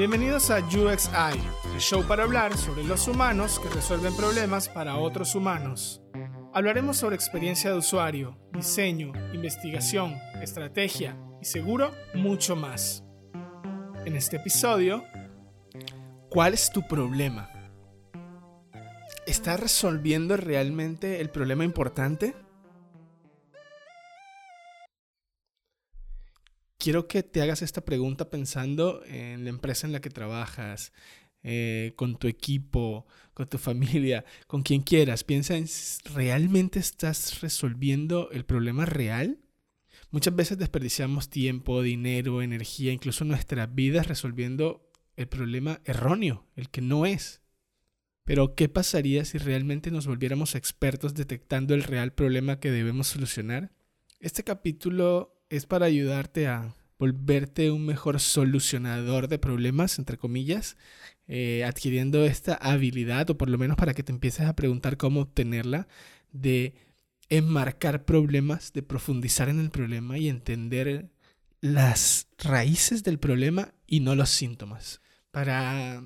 Bienvenidos a UXI, el show para hablar sobre los humanos que resuelven problemas para otros humanos. Hablaremos sobre experiencia de usuario, diseño, investigación, estrategia y seguro mucho más. En este episodio, ¿cuál es tu problema? ¿Estás resolviendo realmente el problema importante? Quiero que te hagas esta pregunta pensando en la empresa en la que trabajas, eh, con tu equipo, con tu familia, con quien quieras. Piensa en, ¿realmente estás resolviendo el problema real? Muchas veces desperdiciamos tiempo, dinero, energía, incluso nuestras vidas resolviendo el problema erróneo, el que no es. Pero, ¿qué pasaría si realmente nos volviéramos expertos detectando el real problema que debemos solucionar? Este capítulo es para ayudarte a volverte un mejor solucionador de problemas, entre comillas, eh, adquiriendo esta habilidad, o por lo menos para que te empieces a preguntar cómo obtenerla, de enmarcar problemas, de profundizar en el problema y entender las raíces del problema y no los síntomas, para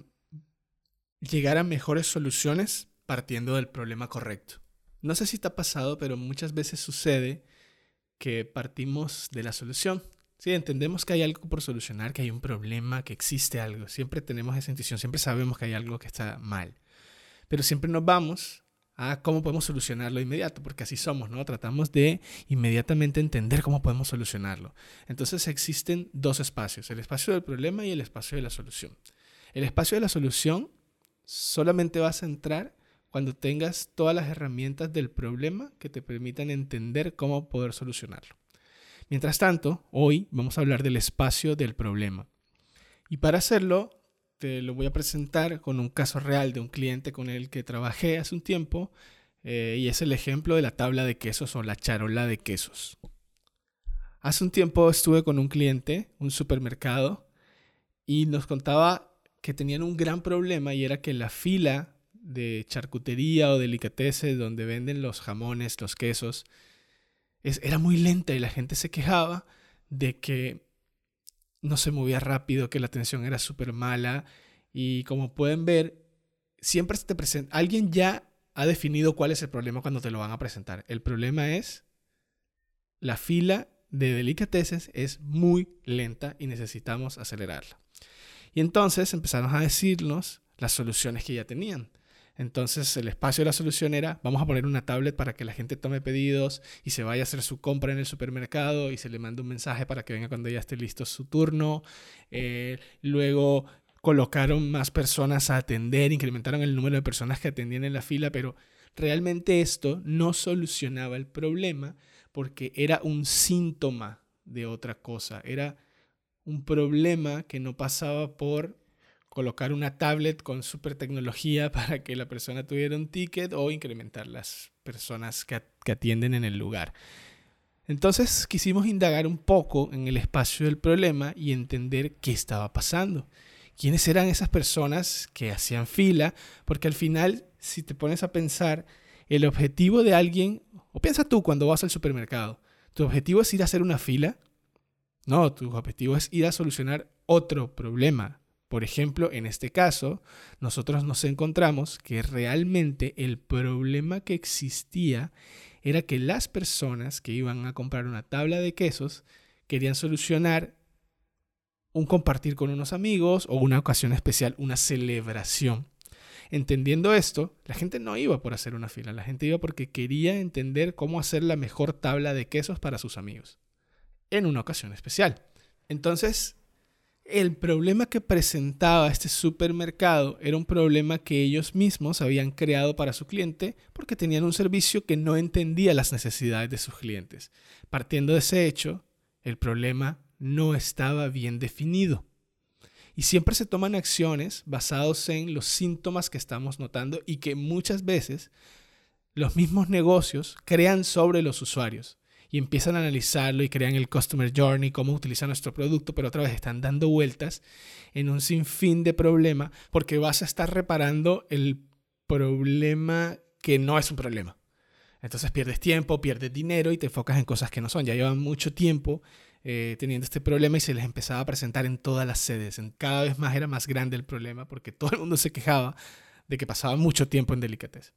llegar a mejores soluciones partiendo del problema correcto. No sé si te ha pasado, pero muchas veces sucede que partimos de la solución. Sí, entendemos que hay algo por solucionar, que hay un problema, que existe algo. Siempre tenemos esa intuición, siempre sabemos que hay algo que está mal. Pero siempre nos vamos a cómo podemos solucionarlo inmediato, porque así somos, ¿no? Tratamos de inmediatamente entender cómo podemos solucionarlo. Entonces existen dos espacios, el espacio del problema y el espacio de la solución. El espacio de la solución solamente vas a entrar cuando tengas todas las herramientas del problema que te permitan entender cómo poder solucionarlo. Mientras tanto, hoy vamos a hablar del espacio del problema. Y para hacerlo, te lo voy a presentar con un caso real de un cliente con el que trabajé hace un tiempo eh, y es el ejemplo de la tabla de quesos o la charola de quesos. Hace un tiempo estuve con un cliente, un supermercado, y nos contaba que tenían un gran problema y era que la fila de charcutería o delicatessen donde venden los jamones, los quesos, es, era muy lenta y la gente se quejaba de que no se movía rápido, que la atención era súper mala y como pueden ver, siempre se te presenta, alguien ya ha definido cuál es el problema cuando te lo van a presentar. El problema es la fila de delicatessen es muy lenta y necesitamos acelerarla. Y entonces empezaron a decirnos las soluciones que ya tenían. Entonces el espacio de la solución era, vamos a poner una tablet para que la gente tome pedidos y se vaya a hacer su compra en el supermercado y se le mande un mensaje para que venga cuando ya esté listo su turno. Eh, luego colocaron más personas a atender, incrementaron el número de personas que atendían en la fila, pero realmente esto no solucionaba el problema porque era un síntoma de otra cosa, era un problema que no pasaba por colocar una tablet con super tecnología para que la persona tuviera un ticket o incrementar las personas que, atienden en el lugar. Entonces quisimos indagar un poco en el espacio del problema y entender qué estaba pasando. ¿Quiénes eran esas personas que hacían fila? Porque al final, si te pones a pensar, el objetivo de alguien, o piensa tú cuando vas al supermercado, ¿tu objetivo es ir a hacer una fila? No, tu objetivo es ir a solucionar otro problema, por ejemplo, en este caso, nosotros nos encontramos que realmente el problema que existía era que las personas que iban a comprar una tabla de quesos querían solucionar un compartir con unos amigos o una ocasión especial, una celebración. Entendiendo esto, la gente no iba por hacer una fila, la gente iba porque quería entender cómo hacer la mejor tabla de quesos para sus amigos en una ocasión especial. Entonces, el problema que presentaba este supermercado era un problema que ellos mismos habían creado para su cliente porque tenían un servicio que no entendía las necesidades de sus clientes. Partiendo de ese hecho, el problema no estaba bien definido. Y siempre se toman acciones basados en los síntomas que estamos notando y que muchas veces los mismos negocios crean sobre los usuarios y empiezan a analizarlo y crean el Customer Journey, cómo utilizar nuestro producto, pero otra vez están dando vueltas en un sinfín de problema porque vas a estar reparando el problema que no es un problema. Entonces pierdes tiempo, pierdes dinero y te enfocas en cosas que no son. Ya llevan mucho tiempo eh, teniendo este problema y se les empezaba a presentar en todas las sedes. En, cada vez más era más grande el problema porque todo el mundo se quejaba de que pasaba mucho tiempo en delicatez.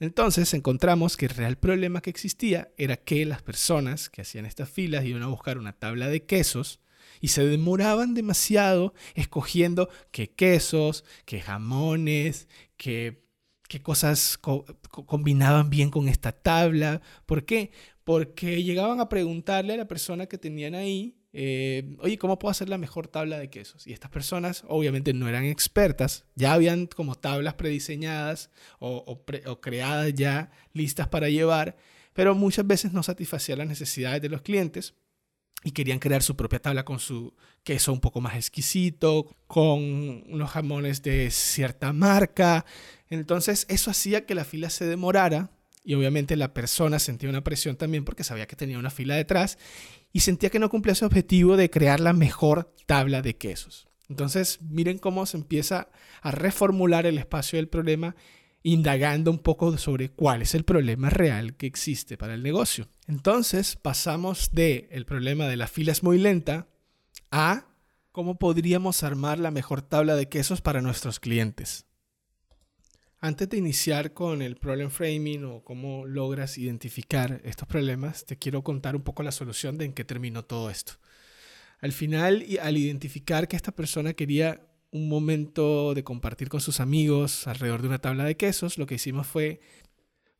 Entonces encontramos que el real problema que existía era que las personas que hacían estas filas iban a buscar una tabla de quesos y se demoraban demasiado escogiendo qué quesos, qué jamones, qué, qué cosas combinaban bien con esta tabla. ¿Por qué? Porque llegaban a preguntarle a la persona que tenían ahí, eh, oye, ¿cómo puedo hacer la mejor tabla de quesos? Y estas personas obviamente no eran expertas, ya habían como tablas prediseñadas o, o creadas ya listas para llevar, pero muchas veces no satisfacían las necesidades de los clientes y querían crear su propia tabla con su queso un poco más exquisito, con unos jamones de cierta marca. Entonces eso hacía que la fila se demorara y obviamente la persona sentía una presión también porque sabía que tenía una fila detrás y sentía que no cumplía su objetivo de crear la mejor tabla de quesos. Entonces miren cómo se empieza a reformular el espacio del problema indagando un poco sobre cuál es el problema real que existe para el negocio. Entonces pasamos de el problema de la fila es muy lenta a cómo podríamos armar la mejor tabla de quesos para nuestros clientes. Antes de iniciar con el problem framing o cómo logras identificar estos problemas, te quiero contar un poco la solución de en qué terminó todo esto. Al final, al identificar que esta persona quería un momento de compartir con sus amigos alrededor de una tabla de quesos, lo que hicimos fue,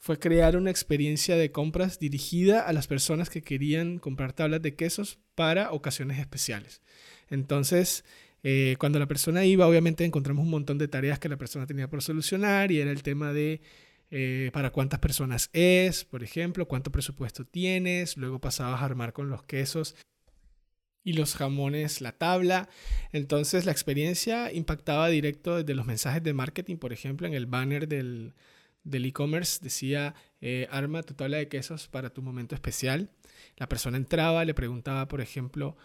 fue crear una experiencia de compras dirigida a las personas que querían comprar tablas de quesos para ocasiones especiales. Entonces, eh, cuando la persona iba, obviamente encontramos un montón de tareas que la persona tenía por solucionar y era el tema de eh, para cuántas personas es, por ejemplo, cuánto presupuesto tienes, luego pasabas a armar con los quesos y los jamones la tabla. Entonces la experiencia impactaba directo desde los mensajes de marketing, por ejemplo, en el banner del e-commerce decía eh, arma tu tabla de quesos para tu momento especial. La persona entraba, le preguntaba, por ejemplo,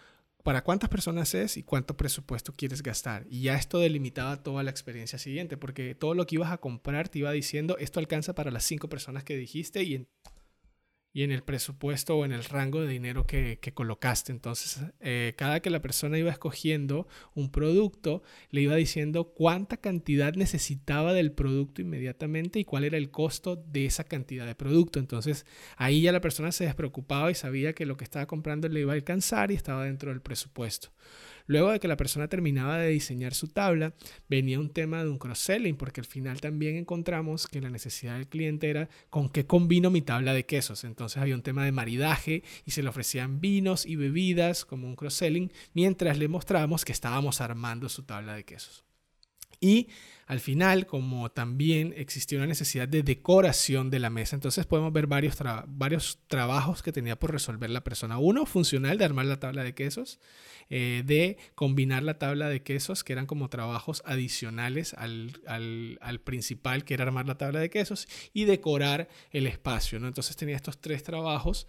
para cuántas personas es y cuánto presupuesto quieres gastar. Y ya esto delimitaba toda la experiencia siguiente, porque todo lo que ibas a comprar te iba diciendo, esto alcanza para las cinco personas que dijiste y y en el presupuesto o en el rango de dinero que, colocaste. Entonces, eh, cada que la persona iba escogiendo un producto, le iba diciendo cuánta cantidad necesitaba del producto inmediatamente y cuál era el costo de esa cantidad de producto. Entonces, ahí ya la persona se despreocupaba y sabía que lo que estaba comprando le iba a alcanzar y estaba dentro del presupuesto. Luego de que la persona terminaba de diseñar su tabla, venía un tema de un cross-selling, porque al final también encontramos que la necesidad del cliente era con qué combino mi tabla de quesos. Entonces había un tema de maridaje y se le ofrecían vinos y bebidas como un cross-selling, mientras le mostrábamos que estábamos armando su tabla de quesos. Y al final, como también existía una necesidad de decoración de la mesa, entonces podemos ver varios, varios trabajos que tenía por resolver la persona. Uno, funcional, de armar la tabla de quesos, eh, de combinar la tabla de quesos, que eran como trabajos adicionales al, al, principal, que era armar la tabla de quesos, y decorar el espacio. ¿no? Entonces tenía estos tres trabajos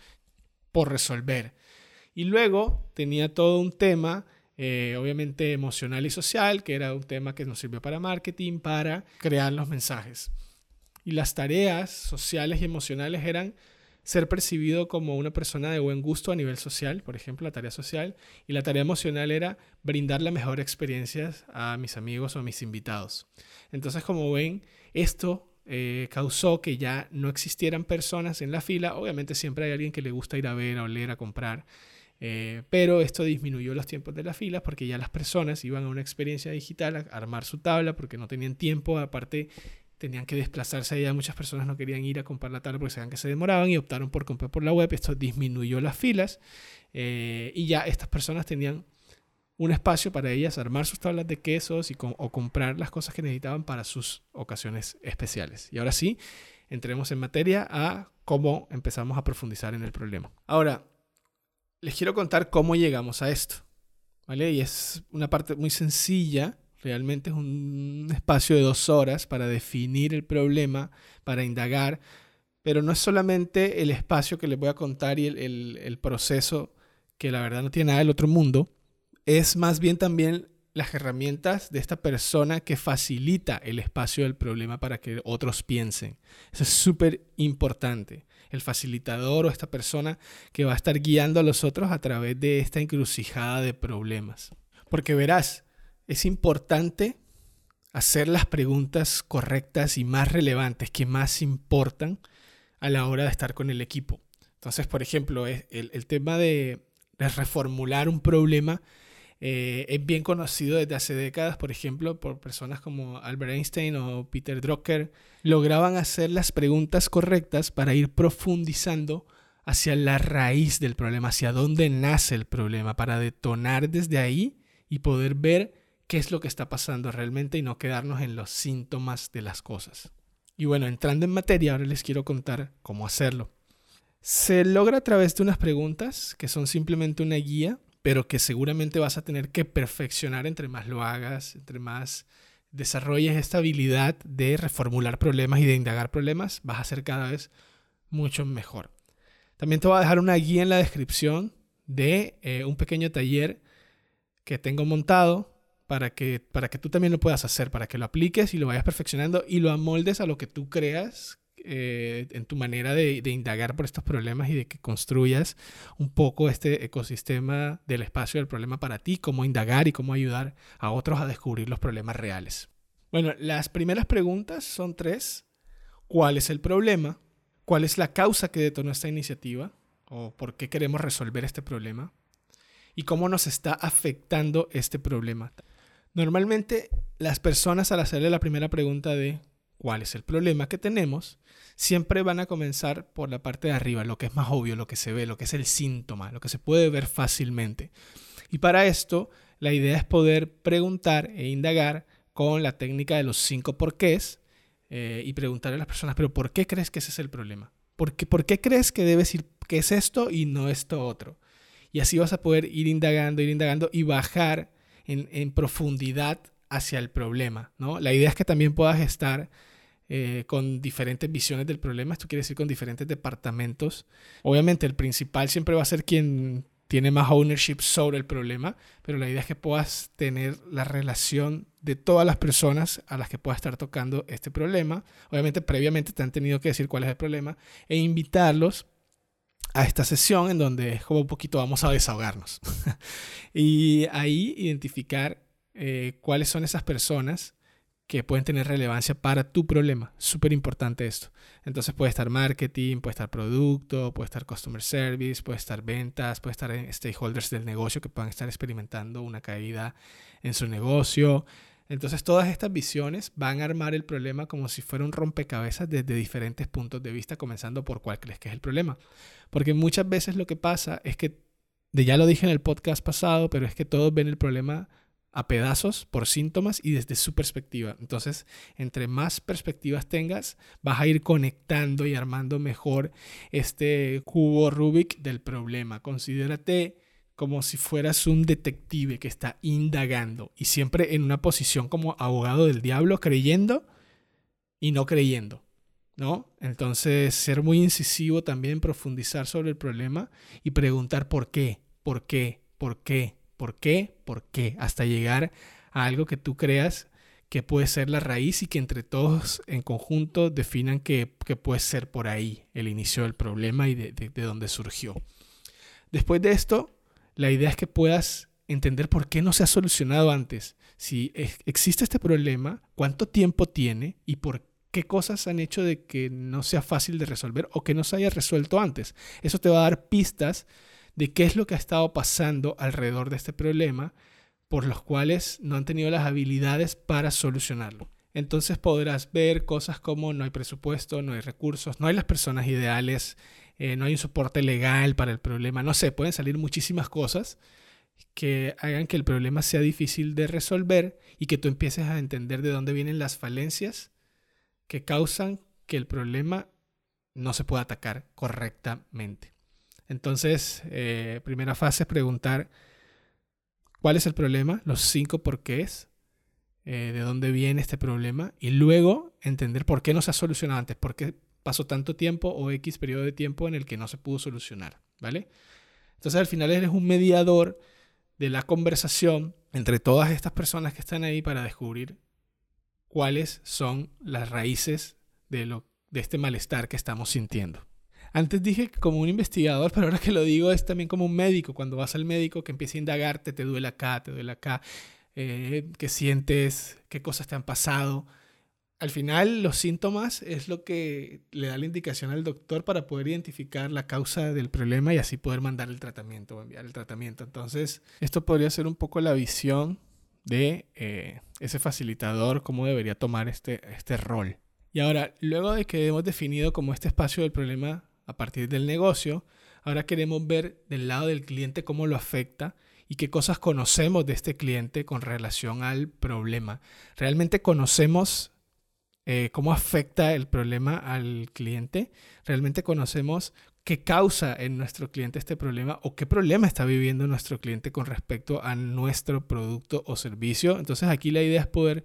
por resolver. Y luego tenía todo un tema eh, obviamente emocional y social, que era un tema que nos sirvió para marketing, para crear los mensajes. Y las tareas sociales y emocionales eran ser percibido como una persona de buen gusto a nivel social, por ejemplo, la tarea social, y la tarea emocional era brindar la mejor experiencia a mis amigos o a mis invitados. Entonces, como ven, esto eh, causó que ya no existieran personas en la fila. Obviamente siempre hay alguien que le gusta ir a ver, a oler, a comprar. Eh, pero esto disminuyó los tiempos de las filas porque ya las personas iban a una experiencia digital a armar su tabla porque no tenían tiempo, aparte tenían que desplazarse allá, muchas personas no querían ir a comprar la tabla porque sabían que se demoraban y optaron por comprar por la web, esto disminuyó las filas eh, y ya estas personas tenían un espacio para ellas armar sus tablas de quesos y o comprar las cosas que necesitaban para sus ocasiones especiales. Y ahora sí, entremos en materia a cómo empezamos a profundizar en el problema. Ahora, les quiero contar cómo llegamos a esto. ¿Vale? Y es una parte muy sencilla, realmente es un espacio de dos horas para definir el problema, para indagar, pero no es solamente el espacio que les voy a contar y el, proceso que la verdad no tiene nada del otro mundo, es más bien también las herramientas de esta persona que facilita el espacio del problema para que otros piensen. Eso es súper importante. el facilitador o esta persona que va a estar guiando a los otros a través de esta encrucijada de problemas. Porque verás, es importante hacer las preguntas correctas y más relevantes que más importan a la hora de estar con el equipo. Entonces, por ejemplo, el, el tema de, reformular un problema eh, es bien conocido desde hace décadas, por ejemplo, por personas como Albert Einstein o Peter Drucker. Lograban hacer las preguntas correctas para ir profundizando hacia la raíz del problema, hacia dónde nace el problema, para detonar desde ahí y poder ver qué es lo que está pasando realmente y no quedarnos en los síntomas de las cosas. Y bueno, entrando en materia, ahora les quiero contar cómo hacerlo. Se logra a través de unas preguntas que son simplemente una guía, pero que seguramente vas a tener que perfeccionar entre más lo hagas, entre más desarrolles esta habilidad de reformular problemas y de indagar problemas, vas a ser cada vez mucho mejor. También te voy a dejar una guía en la descripción de eh, un pequeño taller que tengo montado para que, para que tú también lo puedas hacer, para que lo apliques y lo vayas perfeccionando y lo amoldes a lo que tú creas eh, en tu manera de, de, indagar por estos problemas y de que construyas un poco este ecosistema del espacio del problema para ti, cómo indagar y cómo ayudar a otros a descubrir los problemas reales. Bueno, las primeras preguntas son tres. ¿Cuál es el problema? ¿Cuál es la causa que detonó esta iniciativa? ¿O por qué queremos resolver este problema? ¿Y cómo nos está afectando este problema? Normalmente las personas al hacerle la primera pregunta de cuál es el problema que tenemos, siempre van a comenzar por la parte de arriba, lo que es más obvio, lo que se ve, lo que es el síntoma, lo que se puede ver fácilmente. Y para esto, la idea es poder preguntar e indagar con la técnica de los cinco porqués eh, y preguntarle a las personas, pero ¿por qué crees que ese es el problema? ¿Por qué, ¿Por qué crees que debe decir que es esto y no esto otro? Y así vas a poder ir indagando, ir indagando y bajar en, profundidad hacia el problema, ¿no? La idea es que también puedas estar eh, con diferentes visiones del problema, esto quiere decir con diferentes departamentos. Obviamente el principal siempre va a ser quien tiene más ownership sobre el problema, pero la idea es que puedas tener la relación de todas las personas a las que puedas estar tocando este problema. Obviamente previamente te han tenido que decir cuál es el problema e invitarlos a esta sesión en donde como un poquito vamos a desahogarnos. y ahí identificar eh, cuáles son esas personas que pueden tener relevancia para tu problema. Súper importante esto. Entonces puede estar marketing, puede estar producto, puede estar customer service, puede estar ventas, puede estar stakeholders del negocio que puedan estar experimentando una caída en su negocio. Entonces todas estas visiones van a armar el problema como si fuera un rompecabezas desde diferentes puntos de vista, comenzando por cuál crees que es el problema. Porque muchas veces lo que pasa es que, ya lo dije en el podcast pasado, pero es que todos ven el problema a pedazos por síntomas y desde su perspectiva. Entonces, entre más perspectivas tengas, vas a ir conectando y armando mejor este cubo Rubik del problema. Considérate como si fueras un detective que está indagando y siempre en una posición como abogado del diablo, creyendo y no creyendo, ¿no? Entonces, ser muy incisivo también, profundizar sobre el problema y preguntar por qué, por qué, por qué, por qué, por qué, hasta llegar a algo que tú creas que puede ser la raíz y que entre todos en conjunto definan que, puede ser por ahí el inicio del problema y de, de dónde surgió. Después de esto, la idea es que puedas entender por qué no se ha solucionado antes. Si existe este problema, cuánto tiempo tiene y por qué cosas han hecho de que no sea fácil de resolver o que no se haya resuelto antes. Eso te va a dar pistas de qué es lo que ha estado pasando alrededor de este problema por los cuales no han tenido las habilidades para solucionarlo. Entonces podrás ver cosas como no hay presupuesto, no hay recursos, no hay las personas ideales, eh, no hay un soporte legal para el problema, no sé, pueden salir muchísimas cosas que hagan que el problema sea difícil de resolver y que tú empieces a entender de dónde vienen las falencias que causan que el problema no se pueda atacar correctamente. Entonces, eh, primera fase es preguntar cuál es el problema, los cinco porqués, eh, de dónde viene este problema y luego entender por qué no se ha solucionado antes, por qué pasó tanto tiempo o X periodo de tiempo en el que no se pudo solucionar, ¿vale? Entonces al final eres un mediador de la conversación entre todas estas personas que están ahí para descubrir cuáles son las raíces de, lo, de este malestar que estamos sintiendo. Antes dije como un investigador, pero ahora que lo digo es también como un médico. Cuando vas al médico que empieza a indagarte, te duele acá, te duele acá, eh, qué sientes, qué cosas te han pasado. Al final, los síntomas es lo que le da la indicación al doctor para poder identificar la causa del problema y así poder mandar el tratamiento o enviar el tratamiento. Entonces, esto podría ser un poco la visión de eh, ese facilitador, cómo debería tomar este, este rol. Y ahora, luego de que hemos definido como este espacio del problema a partir del negocio, ahora queremos ver del lado del cliente cómo lo afecta y qué cosas conocemos de este cliente con relación al problema. ¿Realmente conocemos eh, cómo afecta el problema al cliente? ¿Realmente conocemos qué causa en nuestro cliente este problema o qué problema está viviendo nuestro cliente con respecto a nuestro producto o servicio? Entonces aquí la idea es poder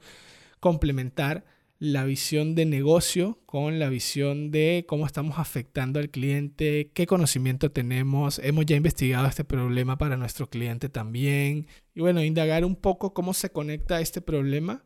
complementar la visión de negocio con la visión de cómo estamos afectando al cliente, qué conocimiento tenemos, hemos ya investigado este problema para nuestro cliente también. Y bueno, indagar un poco cómo se conecta este problema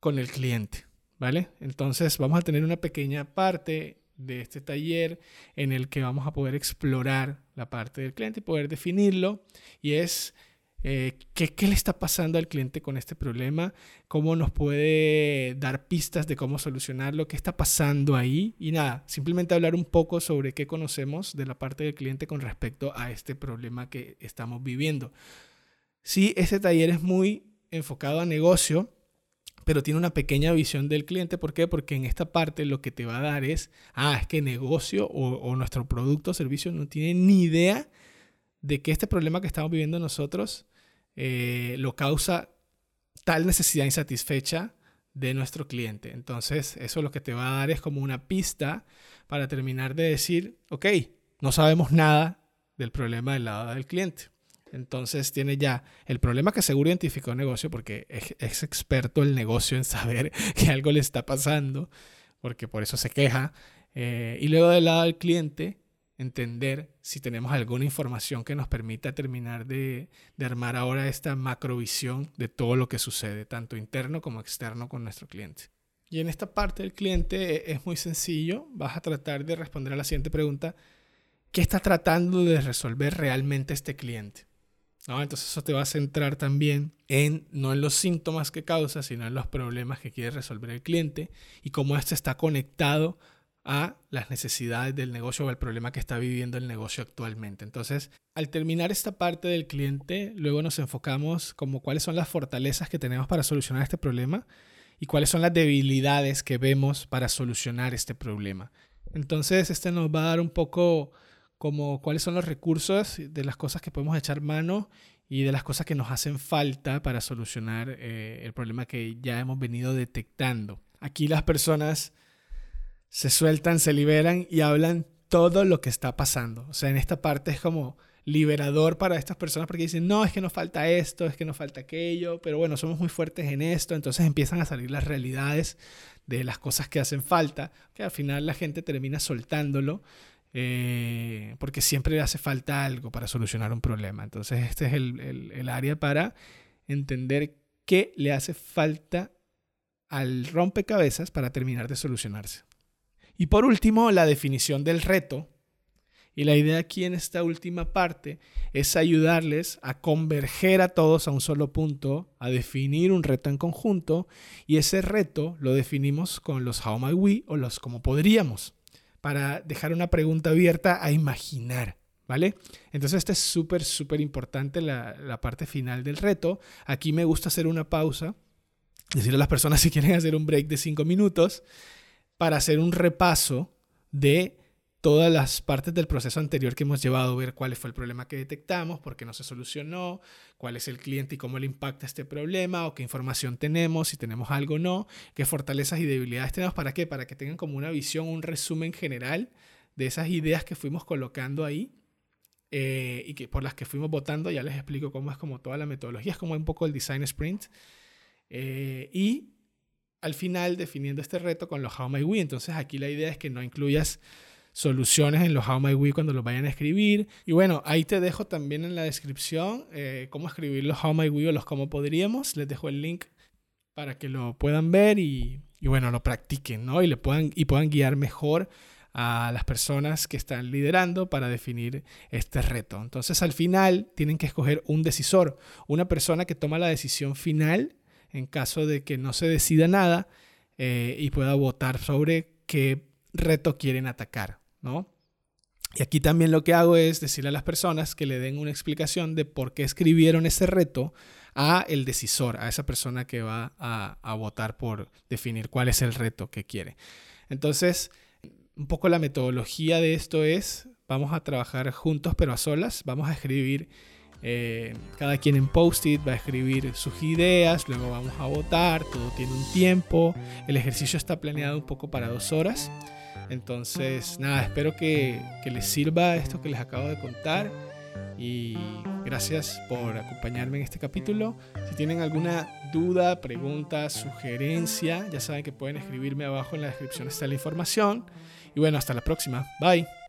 con el cliente, ¿vale? Entonces vamos a tener una pequeña parte de este taller en el que vamos a poder explorar la parte del cliente y poder definirlo. Y es eh, ¿qué, ¿qué, le está pasando al cliente con este problema, cómo nos puede dar pistas de cómo solucionarlo, qué está pasando ahí y nada, simplemente hablar un poco sobre qué conocemos de la parte del cliente con respecto a este problema que estamos viviendo. Sí, este taller es muy enfocado a negocio, pero tiene una pequeña visión del cliente. ¿Por qué? Porque en esta parte lo que te va a dar es, ah, es que negocio o nuestro producto o servicio no tiene ni idea de que este problema que estamos viviendo nosotros eh, lo causa tal necesidad insatisfecha de nuestro cliente. Entonces, eso lo que te va a dar es como una pista para terminar de decir, ok, no sabemos nada del problema del lado del cliente. Entonces tiene ya el problema que seguro identificó el negocio porque es, experto el negocio en saber que algo le está pasando, porque por eso se queja. Eh, y luego del lado del cliente, entender si tenemos alguna información que nos permita terminar de, armar ahora esta macrovisión de todo lo que sucede, tanto interno como externo con nuestro cliente. Y en esta parte del cliente es muy sencillo, vas a tratar de responder a la siguiente pregunta, ¿qué está tratando de resolver realmente este cliente? ¿No? Entonces eso te va a centrar también en, no en los síntomas que causa, sino en los problemas que quiere resolver el cliente y cómo este está conectado a las necesidades del negocio o al problema que está viviendo el negocio actualmente. Entonces, al terminar esta parte del cliente, luego nos enfocamos como cuáles son las fortalezas que tenemos para solucionar este problema y cuáles son las debilidades que vemos para solucionar este problema. Entonces, este nos va a dar un poco como cuáles son los recursos de las cosas que podemos echar mano y de las cosas que nos hacen falta para solucionar eh, el problema que ya hemos venido detectando. Aquí las personas se sueltan, se liberan y hablan todo lo que está pasando. O sea, en esta parte es como liberador para estas personas porque dicen, no, es que nos falta esto, es que nos falta aquello, pero bueno, somos muy fuertes en esto, entonces empiezan a salir las realidades de las cosas que hacen falta, que al final la gente termina soltándolo. Eh, porque siempre le hace falta algo para solucionar un problema. Entonces este es el, el área para entender qué le hace falta al rompecabezas para terminar de solucionarse. Y por último, la definición del reto. Y la idea aquí en esta última parte es ayudarles a converger a todos a un solo punto, a definir un reto en conjunto y ese reto lo definimos con los how might we o los como podríamos, para dejar una pregunta abierta a imaginar. ¿Vale? Entonces, esta es súper, súper importante la, parte final del reto. Aquí me gusta hacer una pausa, decirle a las personas si quieren hacer un break de cinco minutos para hacer un repaso de todas las partes del proceso anterior que hemos llevado, ver cuál fue el problema que detectamos, por qué no se solucionó, cuál es el cliente y cómo le impacta este problema, o qué información tenemos, si tenemos algo o no, qué fortalezas y debilidades tenemos, ¿para qué? Para que tengan como una visión, un resumen general de esas ideas que fuimos colocando ahí eh, y que por las que fuimos votando, ya les explico cómo es como toda la metodología, es como un poco el design sprint. Eh, y al final definiendo este reto con los How My We. Entonces aquí la idea es que no incluyas soluciones en los How My We cuando los vayan a escribir. Y bueno, ahí te dejo también en la descripción eh, cómo escribir los How My We o los cómo podríamos. Les dejo el link para que lo puedan ver y, y bueno, lo practiquen, ¿no? Y, le puedan, y puedan guiar mejor a las personas que están liderando para definir este reto. Entonces al final tienen que escoger un decisor, una persona que toma la decisión final en caso de que no se decida nada eh, y pueda votar sobre qué reto quieren atacar, ¿no? Y aquí también lo que hago es decirle a las personas que le den una explicación de por qué escribieron ese reto a el decisor, a esa persona que va a, a votar por definir cuál es el reto que quiere. Entonces, un poco la metodología de esto es, vamos a trabajar juntos pero a solas, vamos a escribir, eh, cada quien en post-it va a escribir sus ideas, luego vamos a votar, todo tiene un tiempo, el ejercicio está planeado un poco para dos horas, entonces nada, espero que, que les sirva esto que les acabo de contar y gracias por acompañarme en este capítulo. Si tienen alguna duda, pregunta, sugerencia, ya saben que pueden escribirme abajo en la descripción está la información. Y bueno, hasta la próxima. Bye.